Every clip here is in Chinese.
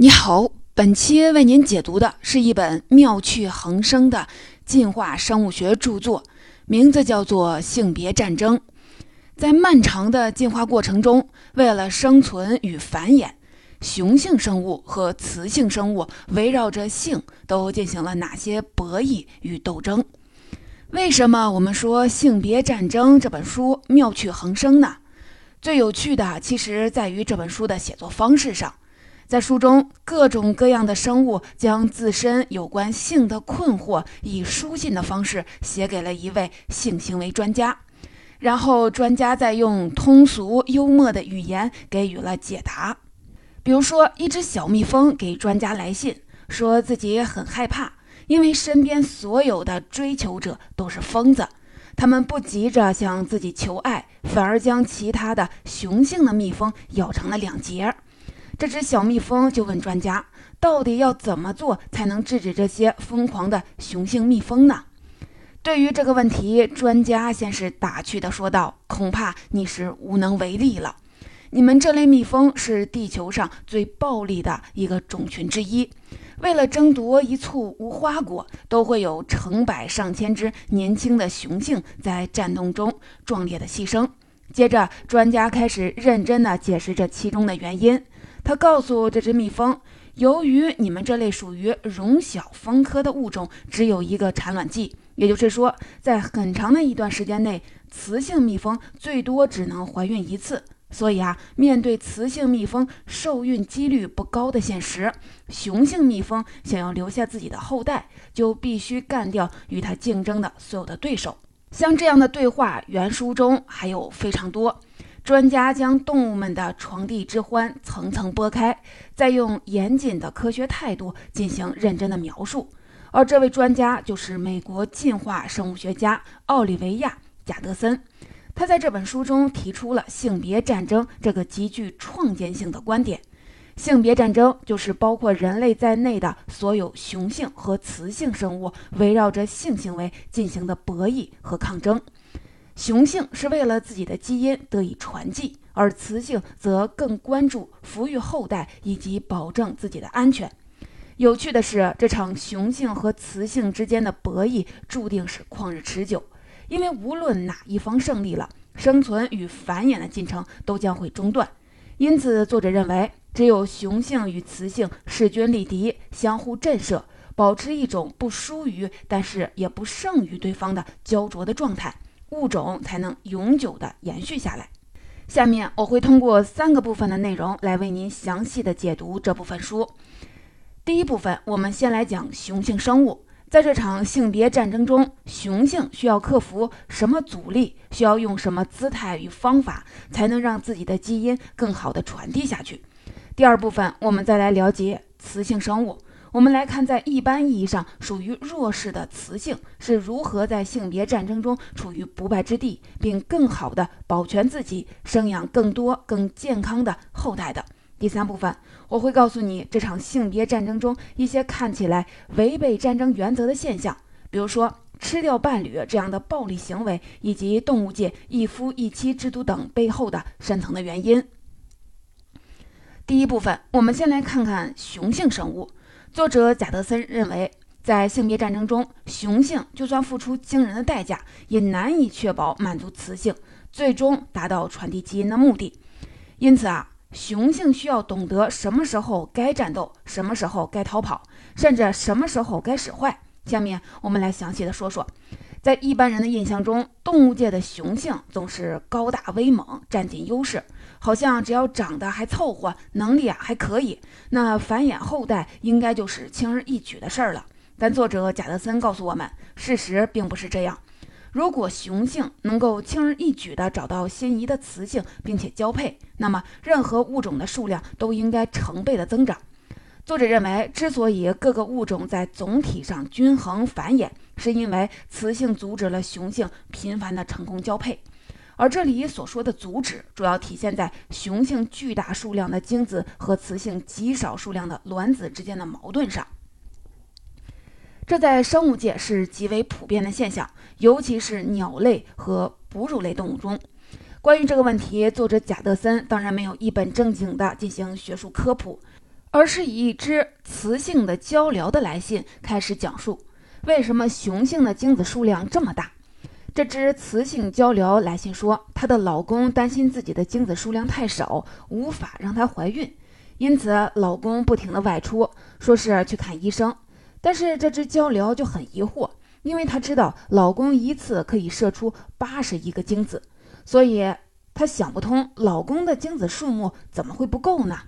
你好，本期为您解读的是一本妙趣横生的进化生物学著作，名字叫做《性别战争》。在漫长的进化过程中，为了生存与繁衍，雄性生物和雌性生物围绕着性都进行了哪些博弈与斗争？为什么我们说《性别战争》这本书妙趣横生呢？最有趣的其实在于这本书的写作方式上。在书中，各种各样的生物将自身有关性的困惑以书信的方式写给了一位性行为专家，然后专家再用通俗幽默的语言给予了解答。比如说，一只小蜜蜂给专家来信，说自己很害怕，因为身边所有的追求者都是疯子，他们不急着向自己求爱，反而将其他的雄性的蜜蜂咬成了两截。这只小蜜蜂就问专家：“到底要怎么做才能制止这些疯狂的雄性蜜蜂呢？”对于这个问题，专家先是打趣地说道：“恐怕你是无能为力了。你们这类蜜蜂是地球上最暴力的一个种群之一，为了争夺一簇无花果，都会有成百上千只年轻的雄性在战斗中壮烈的牺牲。”接着，专家开始认真地解释这其中的原因。他告诉这只蜜蜂，由于你们这类属于绒小蜂科的物种只有一个产卵季，也就是说，在很长的一段时间内，雌性蜜蜂最多只能怀孕一次。所以啊，面对雌性蜜蜂受孕几率不高的现实，雄性蜜蜂想要留下自己的后代，就必须干掉与它竞争的所有的对手。像这样的对话，原书中还有非常多。专家将动物们的床笫之欢层层剥开，再用严谨的科学态度进行认真的描述。而这位专家就是美国进化生物学家奥利维亚·贾德森。他在这本书中提出了性别战争这个极具创建性的观点。性别战争就是包括人类在内的所有雄性和雌性生物围绕着性行为进行的博弈和抗争。雄性是为了自己的基因得以传继，而雌性则更关注抚育后代以及保证自己的安全。有趣的是，这场雄性和雌性之间的博弈注定是旷日持久，因为无论哪一方胜利了，生存与繁衍的进程都将会中断。因此，作者认为，只有雄性与雌性势均力敌，相互震慑，保持一种不输于但是也不胜于对方的焦灼的状态。物种才能永久的延续下来。下面我会通过三个部分的内容来为您详细的解读这部分书。第一部分，我们先来讲雄性生物，在这场性别战争中，雄性需要克服什么阻力？需要用什么姿态与方法才能让自己的基因更好的传递下去？第二部分，我们再来了解雌性生物。我们来看，在一般意义上属于弱势的雌性是如何在性别战争中处于不败之地，并更好地保全自己，生养更多更健康的后代的。第三部分，我会告诉你这场性别战争中一些看起来违背战争原则的现象，比如说吃掉伴侣这样的暴力行为，以及动物界一夫一妻制度等背后的深层的原因。第一部分，我们先来看看雄性生物。作者贾德森认为，在性别战争中，雄性就算付出惊人的代价，也难以确保满足雌性，最终达到传递基因的目的。因此啊，雄性需要懂得什么时候该战斗，什么时候该逃跑，甚至什么时候该使坏。下面我们来详细的说说。在一般人的印象中，动物界的雄性总是高大威猛，占尽优势，好像只要长得还凑合，能力啊还可以，那繁衍后代应该就是轻而易举的事儿了。但作者贾德森告诉我们，事实并不是这样。如果雄性能够轻而易举地找到心仪的雌性，并且交配，那么任何物种的数量都应该成倍的增长。作者认为，之所以各个物种在总体上均衡繁衍，是因为雌性阻止了雄性频繁的成功交配。而这里所说的阻止，主要体现在雄性巨大数量的精子和雌性极少数量的卵子之间的矛盾上。这在生物界是极为普遍的现象，尤其是鸟类和哺乳类动物中。关于这个问题，作者贾德森当然没有一本正经的进行学术科普。而是以一只雌性的鹪鹩的来信开始讲述，为什么雄性的精子数量这么大。这只雌性交鹩来信说，她的老公担心自己的精子数量太少，无法让她怀孕，因此老公不停的外出，说是去看医生。但是这只交鹩就很疑惑，因为她知道老公一次可以射出八十亿个精子，所以她想不通老公的精子数目怎么会不够呢？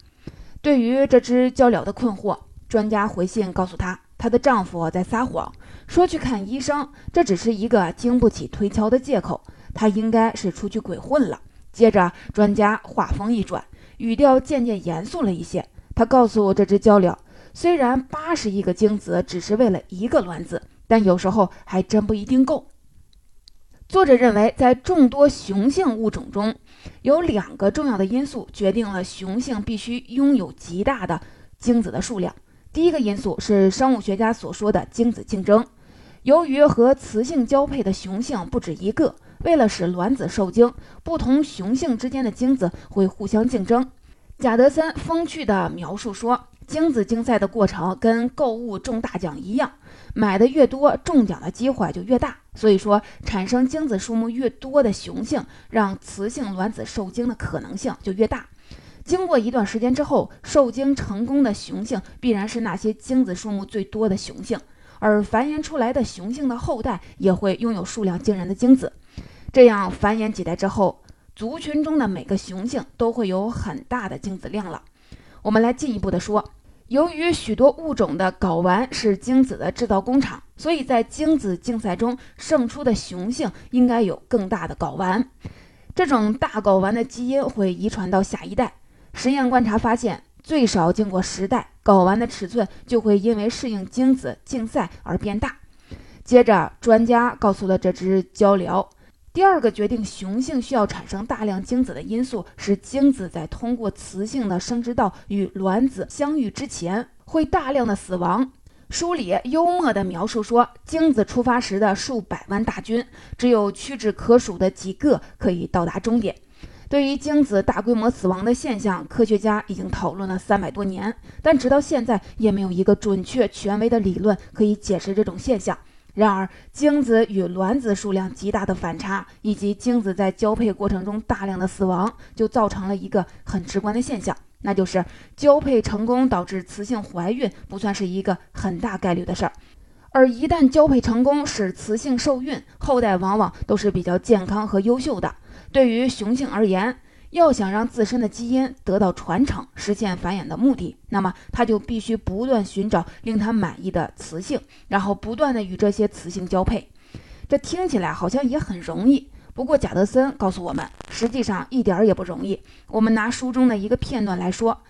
对于这只交鹩的困惑，专家回信告诉她，她的丈夫在撒谎。说去看医生，这只是一个经不起推敲的借口。他应该是出去鬼混了。接着，专家话锋一转，语调渐渐严肃了一些。他告诉这只鹪鹩，虽然八十亿个精子只是为了一个卵子，但有时候还真不一定够。作者认为，在众多雄性物种中，有两个重要的因素决定了雄性必须拥有极大的精子的数量。第一个因素是生物学家所说的精子竞争。由于和雌性交配的雄性不止一个，为了使卵子受精，不同雄性之间的精子会互相竞争。贾德森风趣地描述说，精子竞赛的过程跟购物中大奖一样，买的越多，中奖的机会就越大。所以说，产生精子数目越多的雄性，让雌性卵子受精的可能性就越大。经过一段时间之后，受精成功的雄性必然是那些精子数目最多的雄性。而繁衍出来的雄性的后代也会拥有数量惊人的精子，这样繁衍几代之后，族群中的每个雄性都会有很大的精子量了。我们来进一步的说，由于许多物种的睾丸是精子的制造工厂，所以在精子竞赛中胜出的雄性应该有更大的睾丸，这种大睾丸的基因会遗传到下一代。实验观察发现。最少经过十代，睾丸的尺寸就会因为适应精子竞赛而变大。接着，专家告诉了这只鹪鹩，第二个决定雄性需要产生大量精子的因素是精子在通过雌性的生殖道与卵子相遇之前会大量的死亡。书里幽默地描述说，精子出发时的数百万大军，只有屈指可数的几个可以到达终点。对于精子大规模死亡的现象，科学家已经讨论了三百多年，但直到现在也没有一个准确、权威的理论可以解释这种现象。然而，精子与卵子数量极大的反差，以及精子在交配过程中大量的死亡，就造成了一个很直观的现象，那就是交配成功导致雌性怀孕不算是一个很大概率的事儿。而一旦交配成功使雌性受孕，后代往往都是比较健康和优秀的。对于雄性而言，要想让自身的基因得到传承，实现繁衍的目的，那么他就必须不断寻找令他满意的雌性，然后不断的与这些雌性交配。这听起来好像也很容易，不过贾德森告诉我们，实际上一点也不容易。我们拿书中的一个片段来说。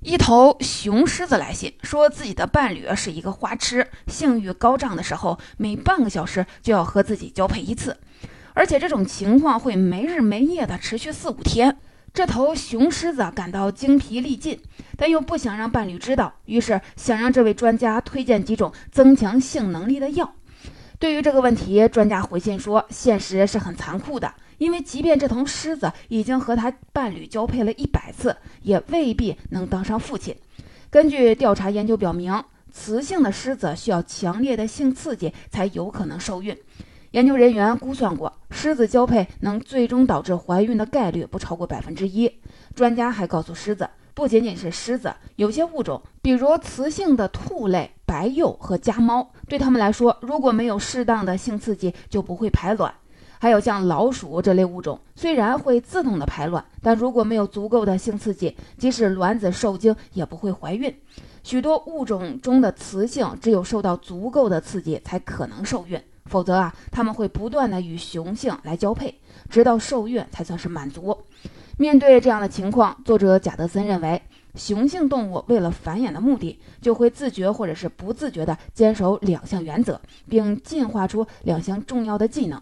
一头雄狮子来信，说自己的伴侣是一个花痴，性欲高涨的时候，每半个小时就要和自己交配一次，而且这种情况会没日没夜的持续四五天。这头雄狮子感到精疲力尽，但又不想让伴侣知道，于是想让这位专家推荐几种增强性能力的药。对于这个问题，专家回信说，现实是很残酷的。因为即便这头狮子已经和他伴侣交配了一百次，也未必能当上父亲。根据调查研究表明，雌性的狮子需要强烈的性刺激才有可能受孕。研究人员估算过，狮子交配能最终导致怀孕的概率不超过百分之一。专家还告诉狮子，不仅仅是狮子，有些物种，比如雌性的兔类、白鼬和家猫，对它们来说，如果没有适当的性刺激，就不会排卵。还有像老鼠这类物种，虽然会自动的排卵，但如果没有足够的性刺激，即使卵子受精也不会怀孕。许多物种中的雌性只有受到足够的刺激才可能受孕，否则啊，它们会不断的与雄性来交配，直到受孕才算是满足。面对这样的情况，作者贾德森认为，雄性动物为了繁衍的目的，就会自觉或者是不自觉地坚守两项原则，并进化出两项重要的技能。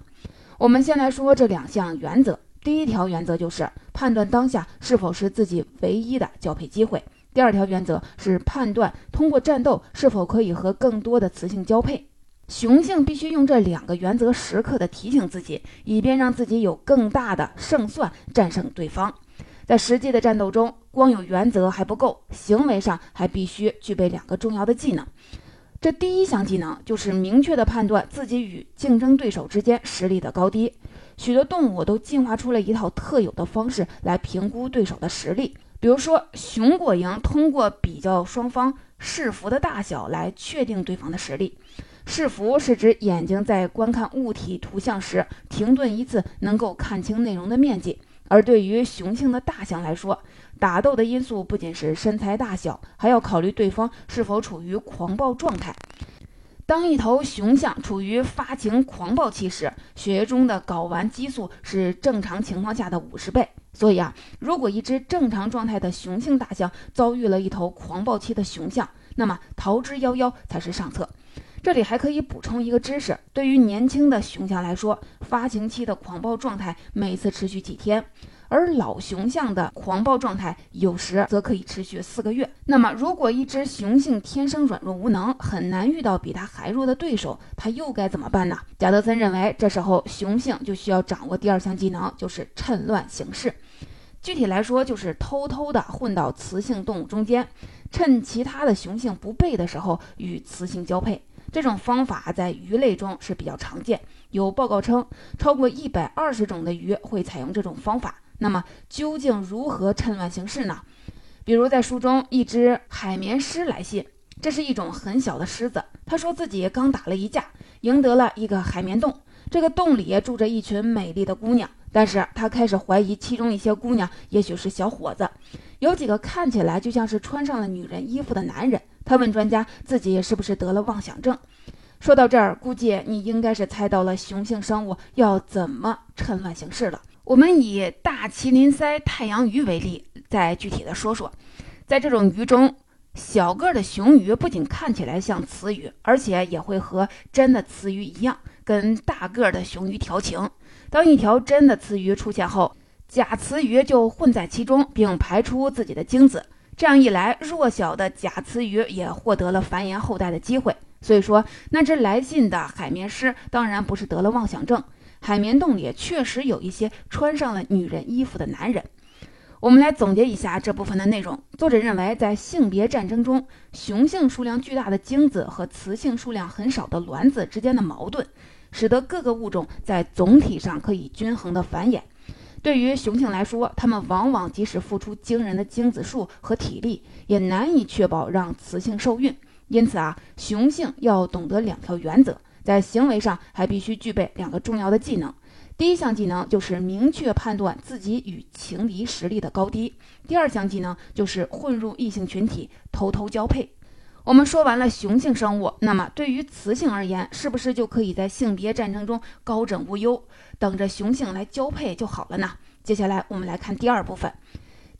我们先来说这两项原则。第一条原则就是判断当下是否是自己唯一的交配机会。第二条原则是判断通过战斗是否可以和更多的雌性交配。雄性必须用这两个原则时刻的提醒自己，以便让自己有更大的胜算战胜对方。在实际的战斗中，光有原则还不够，行为上还必须具备两个重要的技能。这第一项技能就是明确地判断自己与竞争对手之间实力的高低。许多动物都进化出了一套特有的方式来评估对手的实力，比如说熊果蝇通过比较双方视幅的大小来确定对方的实力。视幅是指眼睛在观看物体图像时停顿一次能够看清内容的面积。而对于雄性的大象来说，打斗的因素不仅是身材大小，还要考虑对方是否处于狂暴状态。当一头雄象处于发情狂暴期时，血液中的睾丸激素是正常情况下的五十倍。所以啊，如果一只正常状态的雄性大象遭遇了一头狂暴期的雄象，那么逃之夭夭才是上策。这里还可以补充一个知识：对于年轻的雄象来说，发情期的狂暴状态每次持续几天，而老雄象的狂暴状态有时则可以持续四个月。那么，如果一只雄性天生软弱无能，很难遇到比它还弱的对手，它又该怎么办呢？贾德森认为，这时候雄性就需要掌握第二项技能，就是趁乱行事。具体来说，就是偷偷地混到雌性动物中间，趁其他的雄性不备的时候与雌性交配。这种方法在鱼类中是比较常见，有报告称超过一百二十种的鱼会采用这种方法。那么究竟如何趁乱行事呢？比如在书中，一只海绵狮来信，这是一种很小的狮子，他说自己刚打了一架，赢得了一个海绵洞，这个洞里住着一群美丽的姑娘，但是他开始怀疑其中一些姑娘也许是小伙子，有几个看起来就像是穿上了女人衣服的男人。他问专家自己是不是得了妄想症。说到这儿，估计你应该是猜到了雄性生物要怎么趁乱行事了。我们以大麒麟鳃太阳鱼为例，再具体的说说。在这种鱼中，小个的雄鱼不仅看起来像雌鱼，而且也会和真的雌鱼一样，跟大个的雄鱼调情。当一条真的雌鱼出现后，假雌鱼就混在其中，并排出自己的精子。这样一来，弱小的假雌鱼也获得了繁衍后代的机会。所以说，那只来信的海绵狮当然不是得了妄想症。海绵洞里确实有一些穿上了女人衣服的男人。我们来总结一下这部分的内容。作者认为，在性别战争中，雄性数量巨大的精子和雌性数量很少的卵子之间的矛盾，使得各个物种在总体上可以均衡的繁衍。对于雄性来说，它们往往即使付出惊人的精子数和体力，也难以确保让雌性受孕。因此啊，雄性要懂得两条原则，在行为上还必须具备两个重要的技能。第一项技能就是明确判断自己与情敌实力的高低；第二项技能就是混入异性群体，偷偷交配。我们说完了雄性生物，那么对于雌性而言，是不是就可以在性别战争中高枕无忧，等着雄性来交配就好了呢？接下来我们来看第二部分。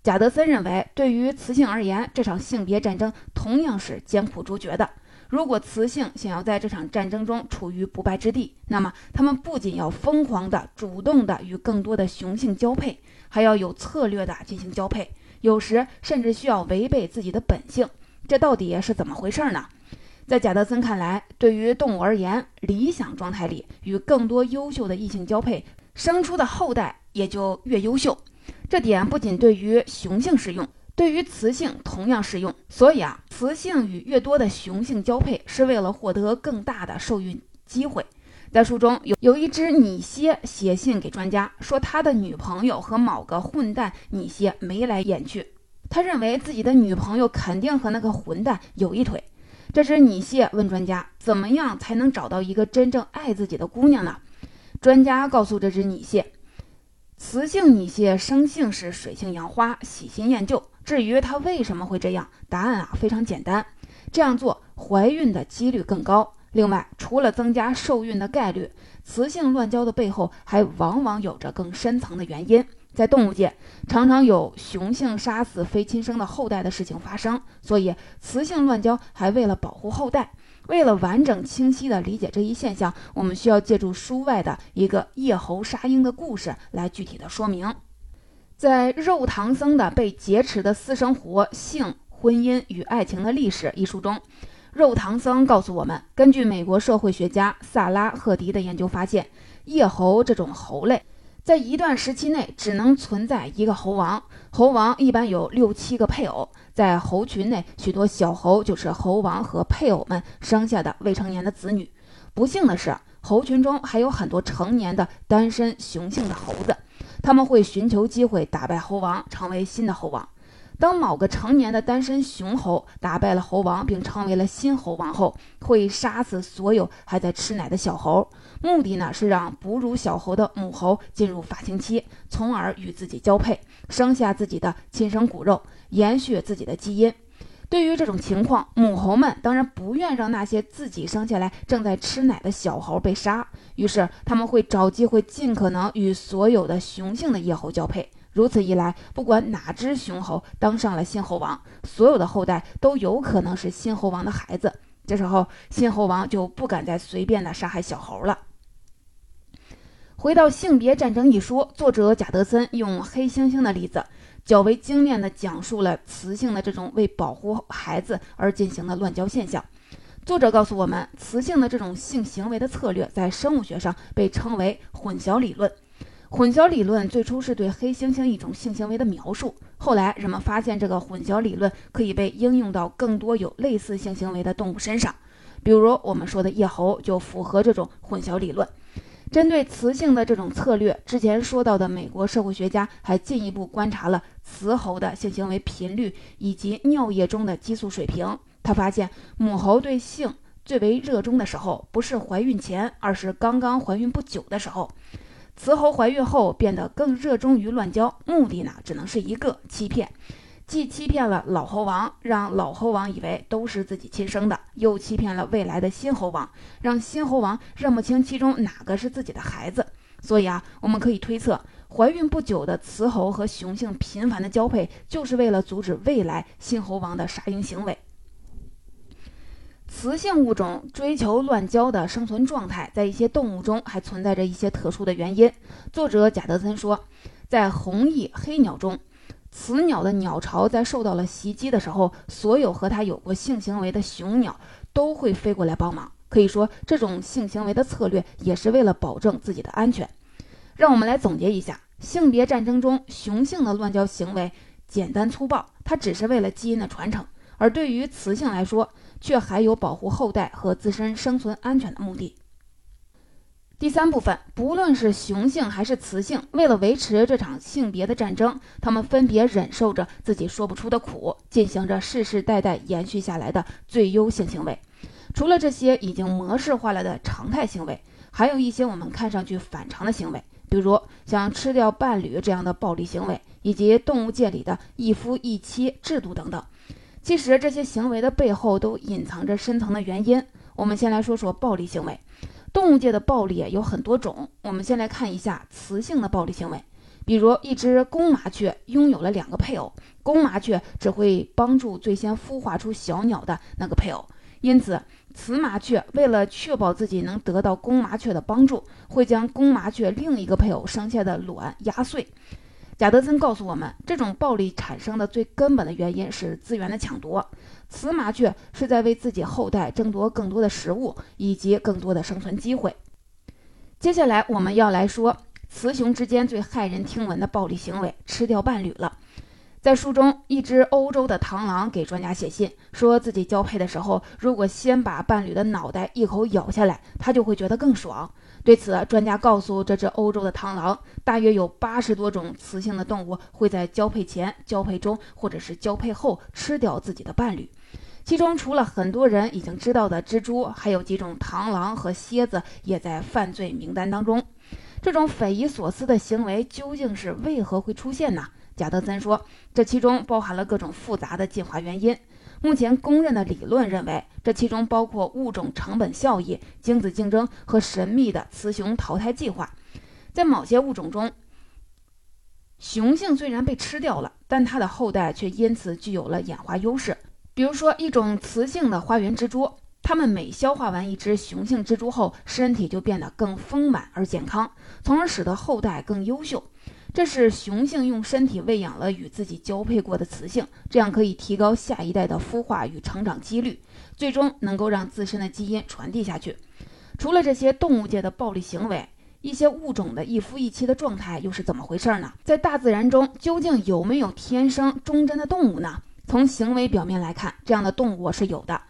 贾德森认为，对于雌性而言，这场性别战争同样是艰苦卓绝的。如果雌性想要在这场战争中处于不败之地，那么他们不仅要疯狂的、主动的与更多的雄性交配，还要有策略的进行交配，有时甚至需要违背自己的本性。这到底是怎么回事呢？在贾德森看来，对于动物而言，理想状态里与更多优秀的异性交配，生出的后代也就越优秀。这点不仅对于雄性适用，对于雌性同样适用。所以啊，雌性与越多的雄性交配，是为了获得更大的受孕机会。在书中有有一只拟蝎写信给专家，说他的女朋友和某个混蛋拟蝎眉来眼去。他认为自己的女朋友肯定和那个混蛋有一腿。这只拟蟹问专家：“怎么样才能找到一个真正爱自己的姑娘呢？”专家告诉这只拟蟹：“雌性拟蟹生性是水性杨花，喜新厌旧。至于它为什么会这样，答案啊非常简单：这样做怀孕的几率更高。另外，除了增加受孕的概率，雌性乱交的背后还往往有着更深层的原因。”在动物界，常常有雄性杀死非亲生的后代的事情发生，所以雌性乱交还为了保护后代。为了完整清晰地理解这一现象，我们需要借助书外的一个叶猴杀鹰的故事来具体的说明。在肉唐僧的《被劫持的私生活：性、婚姻与爱情的历史》一书中，肉唐僧告诉我们，根据美国社会学家萨拉赫迪的研究发现，叶猴这种猴类。在一段时期内只能存在一个猴王，猴王一般有六七个配偶，在猴群内，许多小猴就是猴王和配偶们生下的未成年的子女。不幸的是，猴群中还有很多成年的单身雄性的猴子，他们会寻求机会打败猴王，成为新的猴王。当某个成年的单身雄猴打败了猴王，并成为了新猴王后，会杀死所有还在吃奶的小猴，目的呢是让哺乳小猴的母猴进入发情期，从而与自己交配，生下自己的亲生骨肉，延续自己的基因。对于这种情况，母猴们当然不愿让那些自己生下来正在吃奶的小猴被杀，于是他们会找机会尽可能与所有的雄性的夜猴交配。如此一来，不管哪只雄猴当上了新猴王，所有的后代都有可能是新猴王的孩子。这时候，新猴王就不敢再随便的杀害小猴了。回到性别战争一说，作者贾德森用黑猩猩的例子，较为精炼地讲述了雌性的这种为保护孩子而进行的乱交现象。作者告诉我们，雌性的这种性行为的策略，在生物学上被称为混淆理论。混淆理论最初是对黑猩猩一种性行为的描述，后来人们发现这个混淆理论可以被应用到更多有类似性行为的动物身上，比如我们说的夜猴就符合这种混淆理论。针对雌性的这种策略，之前说到的美国社会学家还进一步观察了雌猴的性行为频率以及尿液中的激素水平。他发现母猴对性最为热衷的时候，不是怀孕前，而是刚刚怀孕不久的时候。雌猴怀孕后变得更热衷于乱交，目的呢只能是一个欺骗，既欺骗了老猴王，让老猴王以为都是自己亲生的，又欺骗了未来的新猴王，让新猴王认不清其中哪个是自己的孩子。所以啊，我们可以推测，怀孕不久的雌猴和雄性频繁的交配，就是为了阻止未来新猴王的杀婴行为。雌性物种追求乱交的生存状态，在一些动物中还存在着一些特殊的原因。作者贾德森说，在红翼黑鸟中，雌鸟的鸟巢在受到了袭击的时候，所有和它有过性行为的雄鸟都会飞过来帮忙。可以说，这种性行为的策略也是为了保证自己的安全。让我们来总结一下：性别战争中，雄性的乱交行为简单粗暴，它只是为了基因的传承；而对于雌性来说，却还有保护后代和自身生存安全的目的。第三部分，不论是雄性还是雌性，为了维持这场性别的战争，他们分别忍受着自己说不出的苦，进行着世世代代延续下来的最优性行为。除了这些已经模式化了的常态行为，还有一些我们看上去反常的行为，比如像吃掉伴侣这样的暴力行为，以及动物界里的一夫一妻制度等等。其实这些行为的背后都隐藏着深层的原因。我们先来说说暴力行为。动物界的暴力有很多种。我们先来看一下雌性的暴力行为。比如，一只公麻雀拥有了两个配偶，公麻雀只会帮助最先孵化出小鸟的那个配偶，因此，雌麻雀为了确保自己能得到公麻雀的帮助，会将公麻雀另一个配偶生下的卵压碎。贾德森告诉我们，这种暴力产生的最根本的原因是资源的抢夺。雌麻雀是在为自己后代争夺更多的食物以及更多的生存机会。接下来，我们要来说雌雄之间最骇人听闻的暴力行为——吃掉伴侣了。在书中，一只欧洲的螳螂给专家写信，说自己交配的时候，如果先把伴侣的脑袋一口咬下来，他就会觉得更爽。对此，专家告诉这只欧洲的螳螂，大约有八十多种雌性的动物会在交配前、交配中或者是交配后吃掉自己的伴侣。其中，除了很多人已经知道的蜘蛛，还有几种螳螂和蝎子也在犯罪名单当中。这种匪夷所思的行为究竟是为何会出现呢？贾德森说，这其中包含了各种复杂的进化原因。目前公认的理论认为，这其中包括物种成本效益、精子竞争和神秘的雌雄淘汰计划。在某些物种中，雄性虽然被吃掉了，但它的后代却因此具有了演化优势。比如说，一种雌性的花园蜘蛛，它们每消化完一只雄性蜘蛛后，身体就变得更丰满而健康，从而使得后代更优秀。这是雄性用身体喂养了与自己交配过的雌性，这样可以提高下一代的孵化与成长几率，最终能够让自身的基因传递下去。除了这些动物界的暴力行为，一些物种的一夫一妻的状态又是怎么回事呢？在大自然中究竟有没有天生忠贞的动物呢？从行为表面来看，这样的动物是有的。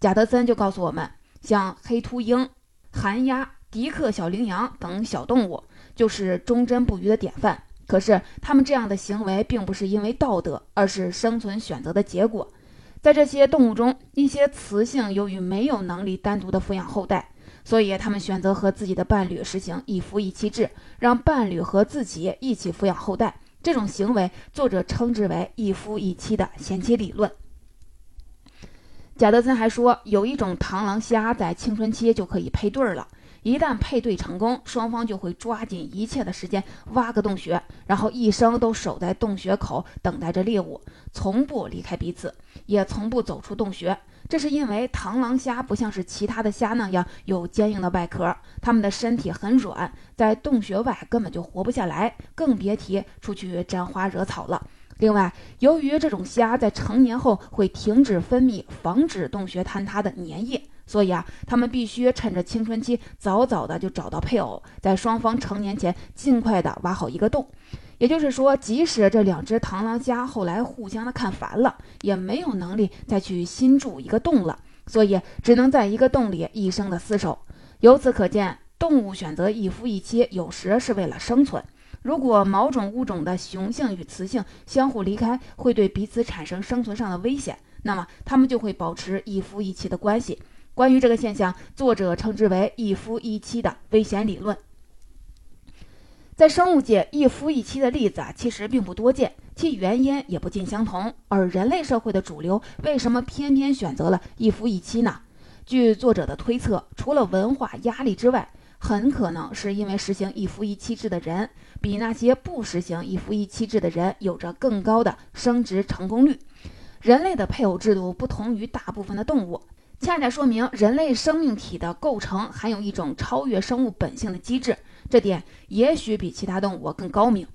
贾德森就告诉我们，像黑秃鹰、寒鸦、迪克小羚羊等小动物，就是忠贞不渝的典范。可是，他们这样的行为并不是因为道德，而是生存选择的结果。在这些动物中，一些雌性由于没有能力单独的抚养后代，所以他们选择和自己的伴侣实行一夫一妻制，让伴侣和自己一起抚养后代。这种行为，作者称之为一夫一妻的贤妻理论。贾德森还说，有一种螳螂虾在青春期就可以配对了。一旦配对成功，双方就会抓紧一切的时间挖个洞穴，然后一生都守在洞穴口等待着猎物，从不离开彼此，也从不走出洞穴。这是因为螳螂虾不像是其他的虾那样有坚硬的外壳，它们的身体很软，在洞穴外根本就活不下来，更别提出去沾花惹草了。另外，由于这种虾在成年后会停止分泌防止洞穴坍塌的粘液。所以啊，他们必须趁着青春期早早的就找到配偶，在双方成年前尽快的挖好一个洞。也就是说，即使这两只螳螂虾后来互相的看烦了，也没有能力再去新筑一个洞了，所以只能在一个洞里一生的厮守。由此可见，动物选择一夫一妻，有时是为了生存。如果某种物种的雄性与雌性相互离开，会对彼此产生生存上的危险，那么它们就会保持一夫一妻的关系。关于这个现象，作者称之为“一夫一妻”的危险理论。在生物界，一夫一妻的例子啊，其实并不多见，其原因也不尽相同。而人类社会的主流为什么偏偏选择了一夫一妻呢？据作者的推测，除了文化压力之外，很可能是因为实行一夫一妻制的人，比那些不实行一夫一妻制的人有着更高的生殖成功率。人类的配偶制度不同于大部分的动物。恰恰说明人类生命体的构成含有一种超越生物本性的机制，这点也许比其他动物更高明。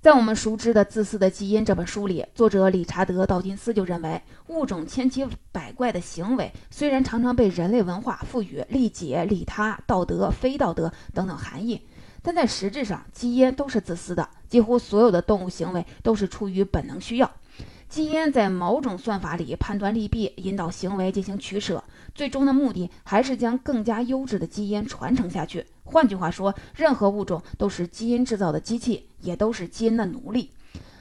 在我们熟知的《自私的基因》这本书里，作者理查德·道金斯就认为，物种千奇百怪的行为虽然常常被人类文化赋予利己、利他、道德、非道德等等含义，但在实质上，基因都是自私的。几乎所有的动物行为都是出于本能需要。基因在某种算法里判断利弊，引导行为进行取舍，最终的目的还是将更加优质的基因传承下去。换句话说，任何物种都是基因制造的机器，也都是基因的奴隶。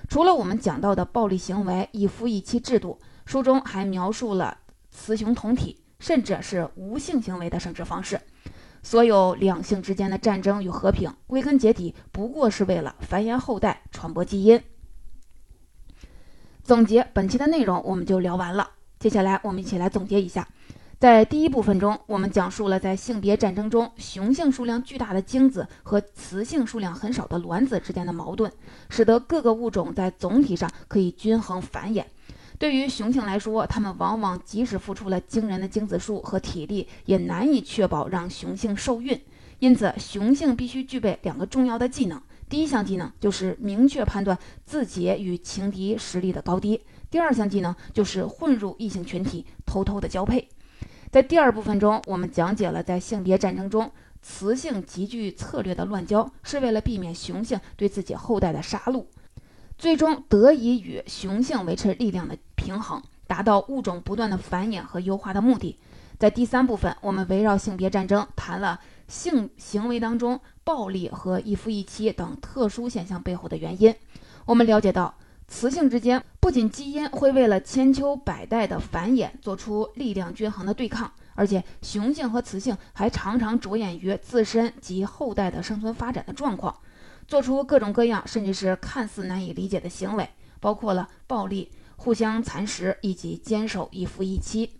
除了我们讲到的暴力行为、一夫一妻制度，书中还描述了雌雄同体，甚至是无性行为的生殖方式。所有两性之间的战争与和平，归根结底不过是为了繁衍后代、传播基因。总结本期的内容，我们就聊完了。接下来，我们一起来总结一下。在第一部分中，我们讲述了在性别战争中，雄性数量巨大的精子和雌性数量很少的卵子之间的矛盾，使得各个物种在总体上可以均衡繁衍。对于雄性来说，它们往往即使付出了惊人的精子数和体力，也难以确保让雄性受孕。因此，雄性必须具备两个重要的技能。第一项技能就是明确判断自己与情敌实力的高低。第二项技能就是混入异性群体，偷偷的交配。在第二部分中，我们讲解了在性别战争中，雌性极具策略的乱交，是为了避免雄性对自己后代的杀戮，最终得以与雄性维持力量的平衡，达到物种不断的繁衍和优化的目的。在第三部分，我们围绕性别战争谈了性行为当中。暴力和一夫一妻等特殊现象背后的原因，我们了解到，雌性之间不仅基因会为了千秋百代的繁衍做出力量均衡的对抗，而且雄性和雌性还常常着眼于自身及后代的生存发展的状况，做出各种各样甚至是看似难以理解的行为，包括了暴力、互相蚕食以及坚守一夫一妻。